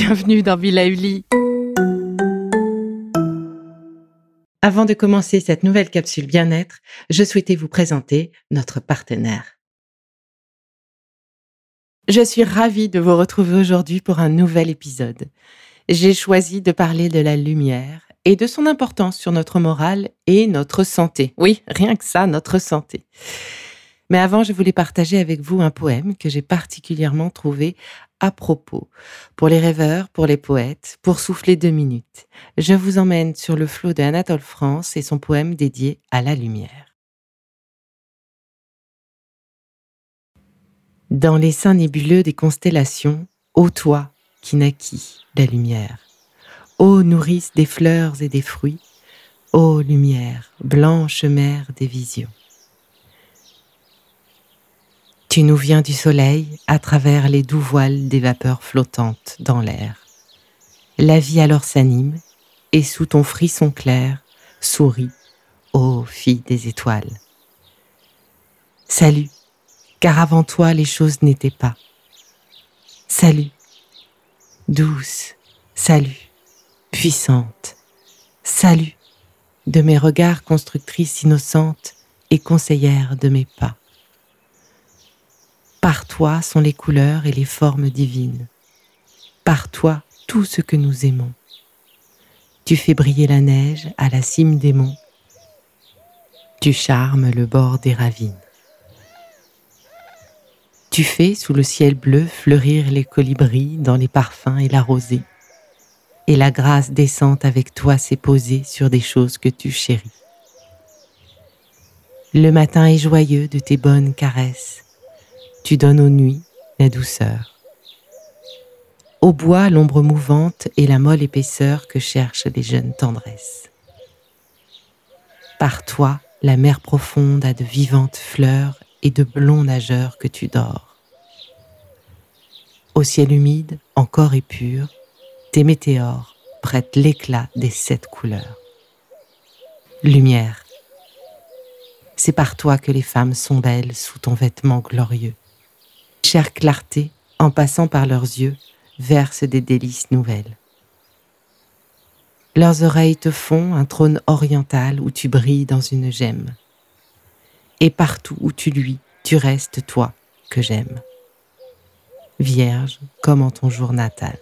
Bienvenue dans Villa Uli. Avant de commencer cette nouvelle capsule bien-être, je souhaitais vous présenter notre partenaire. Je suis ravie de vous retrouver aujourd'hui pour un nouvel épisode. J'ai choisi de parler de la lumière et de son importance sur notre morale et notre santé. Oui, rien que ça, notre santé. Mais avant, je voulais partager avec vous un poème que j'ai particulièrement trouvé à propos. Pour les rêveurs, pour les poètes, pour souffler deux minutes. Je vous emmène sur le flot de Anatole France et son poème dédié à la lumière. Dans les seins nébuleux des constellations, ô toi qui naquis la lumière, ô nourrice des fleurs et des fruits, ô lumière, blanche mère des visions. Tu nous viens du soleil à travers les doux voiles des vapeurs flottantes dans l'air. La vie alors s'anime et sous ton frisson clair sourit, ô fille des étoiles. Salut, car avant toi les choses n'étaient pas. Salut, douce, salut, puissante, salut de mes regards constructrices innocentes et conseillères de mes pas. Par toi sont les couleurs et les formes divines. Par toi tout ce que nous aimons. Tu fais briller la neige à la cime des monts. Tu charmes le bord des ravines. Tu fais sous le ciel bleu fleurir les colibris dans les parfums et la rosée. Et la grâce descente avec toi s'est posée sur des choses que tu chéris. Le matin est joyeux de tes bonnes caresses tu donnes aux nuits la douceur. Au bois, l'ombre mouvante et la molle épaisseur que cherchent les jeunes tendresses. Par toi, la mer profonde a de vivantes fleurs et de blonds nageurs que tu dors. Au ciel humide, encore et pur, tes météores prêtent l'éclat des sept couleurs. Lumière, c'est par toi que les femmes sont belles sous ton vêtement glorieux chère clarté, en passant par leurs yeux, verse des délices nouvelles. Leurs oreilles te font un trône oriental où tu brilles dans une gemme. Et partout où tu luis, tu restes toi que j'aime. Vierge comme en ton jour natal.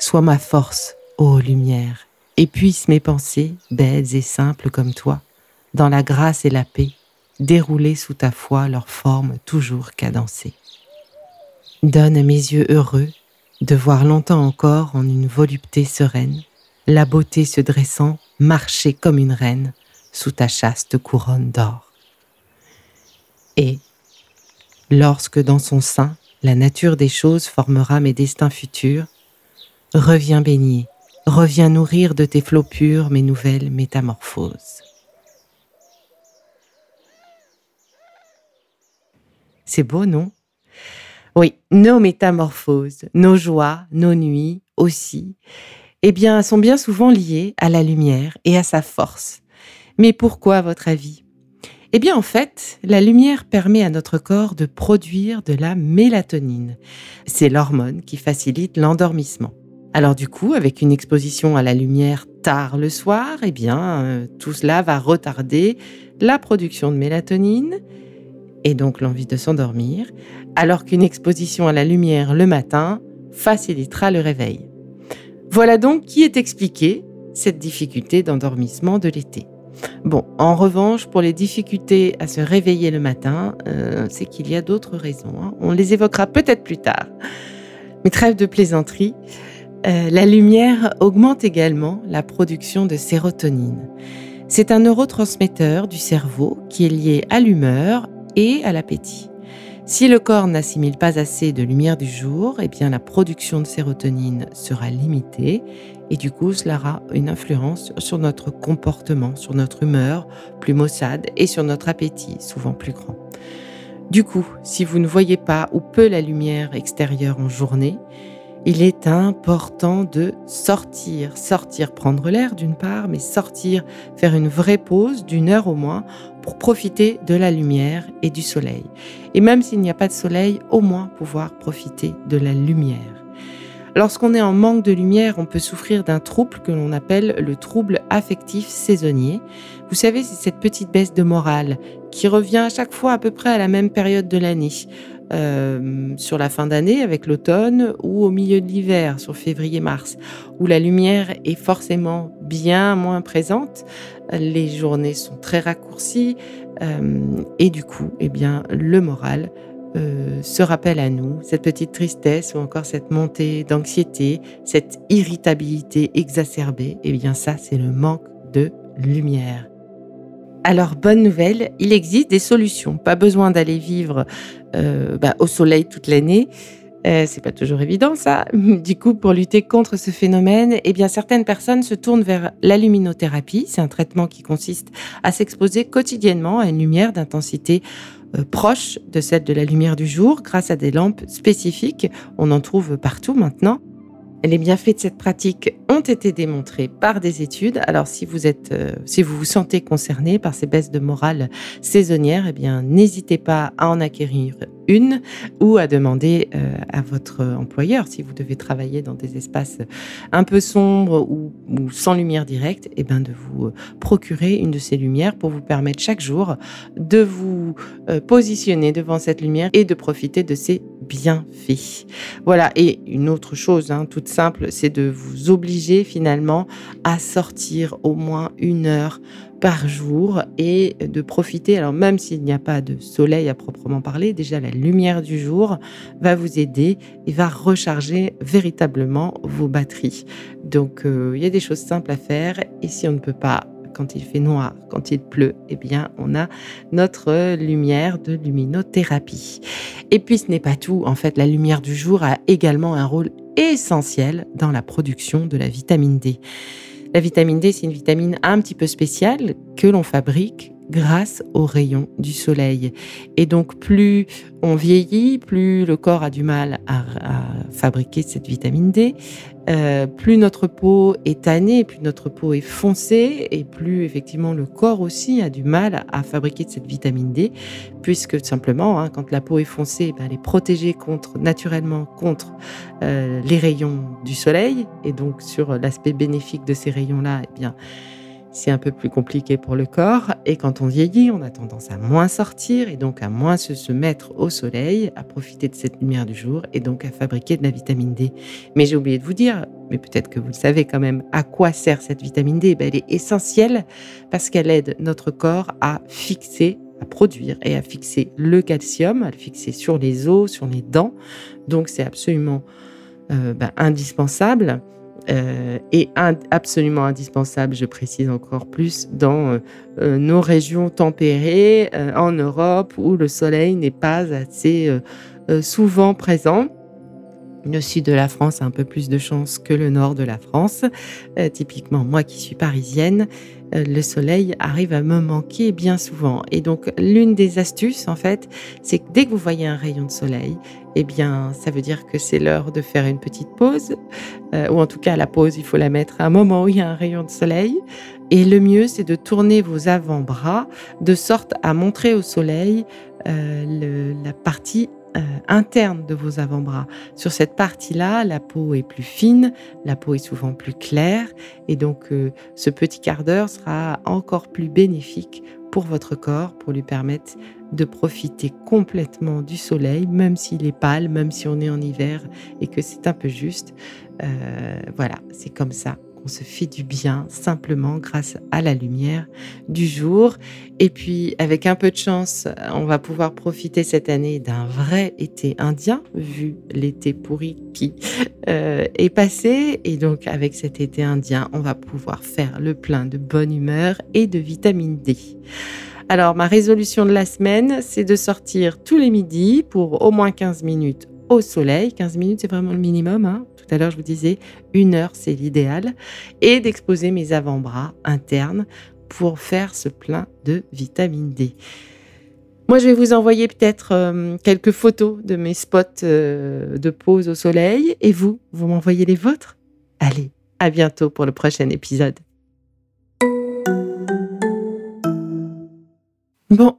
Sois ma force, ô lumière, et puisse mes pensées, belles et simples comme toi, dans la grâce et la paix, dérouler sous ta foi leur forme toujours cadencée. Donne à mes yeux heureux de voir longtemps encore en une volupté sereine la beauté se dressant, marcher comme une reine sous ta chaste couronne d'or. Et, lorsque dans son sein la nature des choses formera mes destins futurs, reviens baigner, reviens nourrir de tes flots purs mes nouvelles métamorphoses. C'est beau, non? Oui, nos métamorphoses, nos joies, nos nuits aussi, eh bien, sont bien souvent liées à la lumière et à sa force. Mais pourquoi, à votre avis? Eh bien, en fait, la lumière permet à notre corps de produire de la mélatonine. C'est l'hormone qui facilite l'endormissement. Alors du coup, avec une exposition à la lumière tard le soir, eh bien, euh, tout cela va retarder la production de mélatonine et donc l'envie de s'endormir, alors qu'une exposition à la lumière le matin facilitera le réveil. Voilà donc qui est expliqué cette difficulté d'endormissement de l'été. Bon, en revanche, pour les difficultés à se réveiller le matin, euh, c'est qu'il y a d'autres raisons. Hein. On les évoquera peut-être plus tard. Mais trêve de plaisanterie, euh, la lumière augmente également la production de sérotonine. C'est un neurotransmetteur du cerveau qui est lié à l'humeur et à l'appétit. Si le corps n'assimile pas assez de lumière du jour, eh la production de sérotonine sera limitée et du coup cela aura une influence sur notre comportement, sur notre humeur plus maussade et sur notre appétit souvent plus grand. Du coup, si vous ne voyez pas ou peu la lumière extérieure en journée, il est important de sortir, sortir, prendre l'air d'une part, mais sortir, faire une vraie pause d'une heure au moins pour profiter de la lumière et du soleil. Et même s'il n'y a pas de soleil, au moins pouvoir profiter de la lumière. Lorsqu'on est en manque de lumière, on peut souffrir d'un trouble que l'on appelle le trouble affectif saisonnier. Vous savez, c'est cette petite baisse de morale qui revient à chaque fois à peu près à la même période de l'année. Euh, sur la fin d'année avec l'automne ou au milieu de l'hiver sur février-mars, où la lumière est forcément bien moins présente, les journées sont très raccourcies euh, et du coup, eh bien, le moral euh, se rappelle à nous cette petite tristesse ou encore cette montée d'anxiété, cette irritabilité exacerbée. Eh bien, ça, c'est le manque de lumière. Alors, bonne nouvelle, il existe des solutions. Pas besoin d'aller vivre euh, bah, au soleil toute l'année. Euh, c'est pas toujours évident ça. Du coup, pour lutter contre ce phénomène, eh certaines personnes se tournent vers la luminothérapie. C'est un traitement qui consiste à s'exposer quotidiennement à une lumière d'intensité euh, proche de celle de la lumière du jour grâce à des lampes spécifiques. On en trouve partout maintenant. Les bienfaits de cette pratique ont été démontrés par des études. Alors, si vous êtes, euh, si vous vous sentez concerné par ces baisses de morale saisonnières, eh bien, n'hésitez pas à en acquérir une ou à demander euh, à votre employeur si vous devez travailler dans des espaces un peu sombres ou, sans lumière directe, eh de vous euh, procurer une de ces lumières pour vous permettre chaque jour de vous positionner devant cette lumière et de profiter de ses bienfaits. Voilà. Et une autre chose, hein, toute simple, c'est de vous obliger finalement à sortir au moins une heure par jour et de profiter. Alors même s'il n'y a pas de soleil à proprement parler, déjà la lumière du jour va vous aider et va recharger véritablement vos batteries. Donc euh, il y a des choses simples à faire et si on ne peut pas quand il fait noir, quand il pleut, eh bien, on a notre lumière de luminothérapie. Et puis, ce n'est pas tout. En fait, la lumière du jour a également un rôle essentiel dans la production de la vitamine D. La vitamine D, c'est une vitamine un petit peu spéciale que l'on fabrique grâce aux rayons du soleil. Et donc plus on vieillit, plus le corps a du mal à, fabriquer cette vitamine D, euh, plus notre peau est tannée, plus notre peau est foncée, et plus effectivement le corps aussi a du mal à fabriquer cette vitamine D, puisque simplement, hein, quand la peau est foncée, ben, elle est protégée naturellement contre euh, les rayons du soleil, et donc sur l'aspect bénéfique de ces rayons-là, eh bien, c'est un peu plus compliqué pour le corps. Et quand on vieillit, on a tendance à moins sortir et donc à moins se, mettre au soleil, à profiter de cette lumière du jour et donc à fabriquer de la vitamine D. Mais j'ai oublié de vous dire, mais peut-être que vous le savez quand même, à quoi sert cette vitamine D? Ben, Elle est essentielle parce qu'elle aide notre corps à fixer à produire et à fixer le calcium, à le fixer sur les os, sur les dents. Donc c'est absolument euh, ben, indispensable. Euh, est absolument indispensable, je précise encore plus, dans euh, euh, nos régions tempérées, en Europe, où le soleil n'est pas assez souvent présent. Le sud de la France a un peu plus de chance que le nord de la France. typiquement, moi qui suis parisienne, le soleil arrive à me manquer bien souvent. Et donc, l'une des astuces, en fait, c'est que dès que vous voyez un rayon de soleil, eh bien, ça veut dire que c'est l'heure de faire une petite pause, euh, ou en tout cas, la pause, il faut la mettre à un moment où il y a un rayon de soleil. Et le mieux, c'est de tourner vos avant-bras de sorte à montrer au soleil euh, la partie euh, interne de vos avant-bras. Sur cette partie-là, la peau est plus fine, la peau est souvent plus claire et donc euh, ce petit quart d'heure sera encore plus bénéfique pour votre corps, pour lui permettre de profiter complètement du soleil, même s'il est pâle, même si on est en hiver et que c'est un peu juste. Euh, voilà, c'est comme ça on se fait du bien simplement grâce à la lumière du jour. Et puis, avec un peu de chance, on va pouvoir profiter cette année d'un vrai été indien, vu l'été pourri qui euh, est passé. Et donc, avec cet été indien, on va pouvoir faire le plein de bonne humeur et de vitamine D. Alors, ma résolution de la semaine, c'est de sortir tous les midis pour au moins 15 minutes au soleil. 15 minutes, c'est vraiment le minimum. Hein. Tout à l'heure, je vous disais, une heure, c'est l'idéal. Et d'exposer mes avant-bras internes pour faire ce plein de vitamine D. Moi, je vais vous envoyer peut-être euh, quelques photos de mes spots euh, de pause au soleil. Et vous, vous m'envoyez les vôtres Allez, à bientôt pour le prochain épisode. Bon,